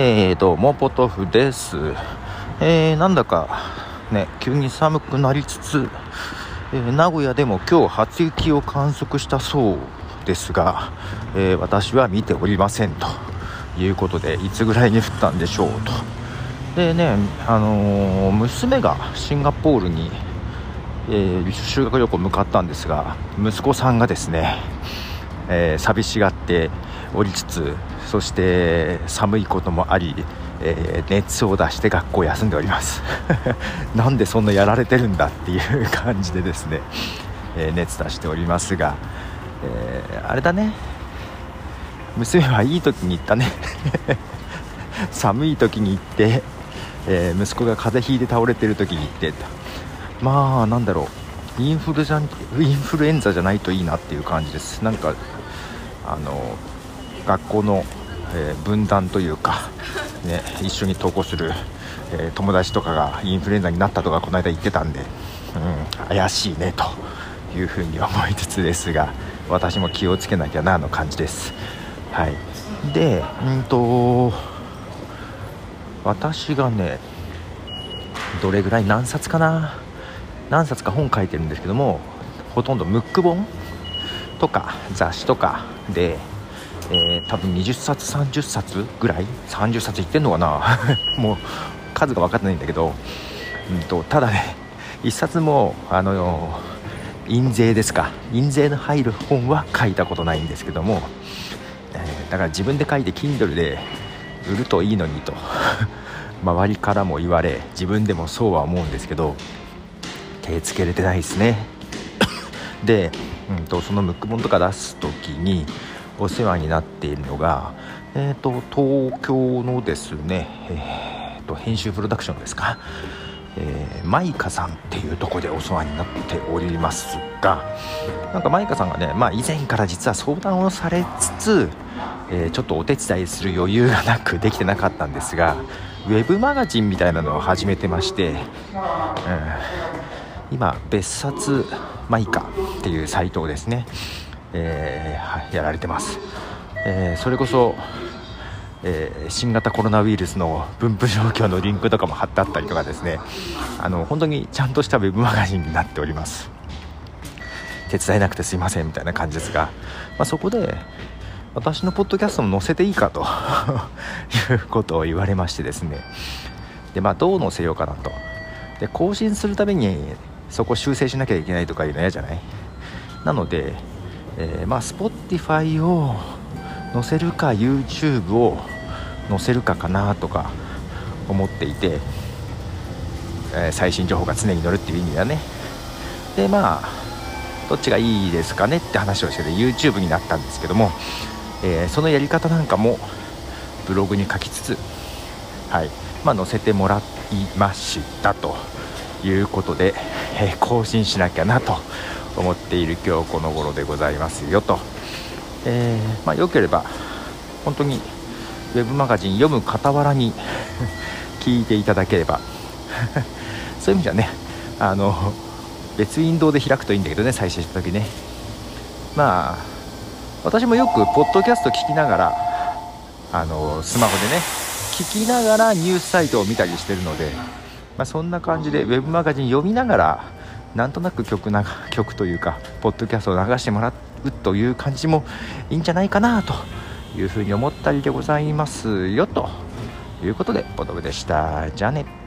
えー、どうもポトフです、えー、なんだかね急に寒くなりつつ、えー、名古屋でも今日初雪を観測したそうですが、え私は見ておりませんということでいつぐらいに降ったんでしょうと。でね、あの娘がシンガポールに、え修学旅行向かったんですが息子さんがですね、え寂しがっておりつつそして寒いこともあり、えー、熱を出して学校休んでおります。なんでそんなやられてるんだっていう感じでですね、えー、熱出しておりますが、え、あれだね。娘はいい時に行ったね。寒い時に行って、え息子が風邪ひいて倒れてる時に行ってまあなんだろう。インフルじゃインフルエンザじゃないといいなっていう感じです。なんかあの学校のえー、分断というか、ね、一緒に登校する、えー、友達とかがインフルエンザになったとかこの間言ってたんで、うん、怪しいねというふうに思いつつですが私も気をつけなきゃなの感じです。はい、で、うんと私がねどれぐらい何冊かな？何冊か本書いてるんですけどもほとんどムック本とか雑誌とかでえー、多分20冊30冊ぐらい30冊いってんのかな。もう数が分かってないんだけど、うんと、ただね1冊もあの印税ですか。印税の入る本は書いたことないんですけども、えー、だから自分で書いて Kindle で売るといいのにと。周りからも言われ自分でもそうは思うんですけど手つけれてないですね。で、うんと、そのムック本とか出す時にお世話になっているのが、えーと、東京のですね、えーと、編集プロダクションですか、えー、マイカさんっていうとこでお世話になっておりますがなんかマイカさんがね、まあ、以前から実は相談をされつつ、えー、ちょっとお手伝いする余裕がなくできてなかったんですがウェブマガジンみたいなのを始めてまして、うん、今別冊マイカっていうサイトをですねえー、やられてます、えー、それこそ、えー、新型コロナウイルスの分布状況のリンクとかも貼ってあったりとかですね。あの本当にちゃんとしたウェブマガジンになっております。手伝えなくてすいませんみたいな感じですが、まあ、そこで私のポッドキャストも載せていいかと いうことを言われましてですね。でまあどう載せようかなと。で更新するためにそこ修正しなきゃいけないとかいうの嫌じゃない？なのでえー、まあ Spotify を載せるか YouTube を載せるかかなとか思っていて、えー、最新情報が常に載るっていう意味ではね。でまあどっちがいいですかねって話をしてて YouTube になったんですけども、えー、そのやり方なんかもブログに書きつつはいまあ、載せてもらいましたということで、え、更新しなきゃなと思っている今日この頃でございますよと、えー、まあ、よければ本当にウェブマガジン読む傍らに 聞いていただければ。そういう意味じゃねあの別ウィンドウで開くといいんだけどね再生した時ね。まあ私もよくポッドキャスト聞きながらあのスマホでね聞きながらニュースサイトを見たりしてるので、まあ、そんな感じでウェブマガジン読みながらなんとなく曲な 曲というかポッドキャストを流してもらうという感じもいいんじゃないかなというふうに思ったりでございますよということでボトムでした。じゃあね。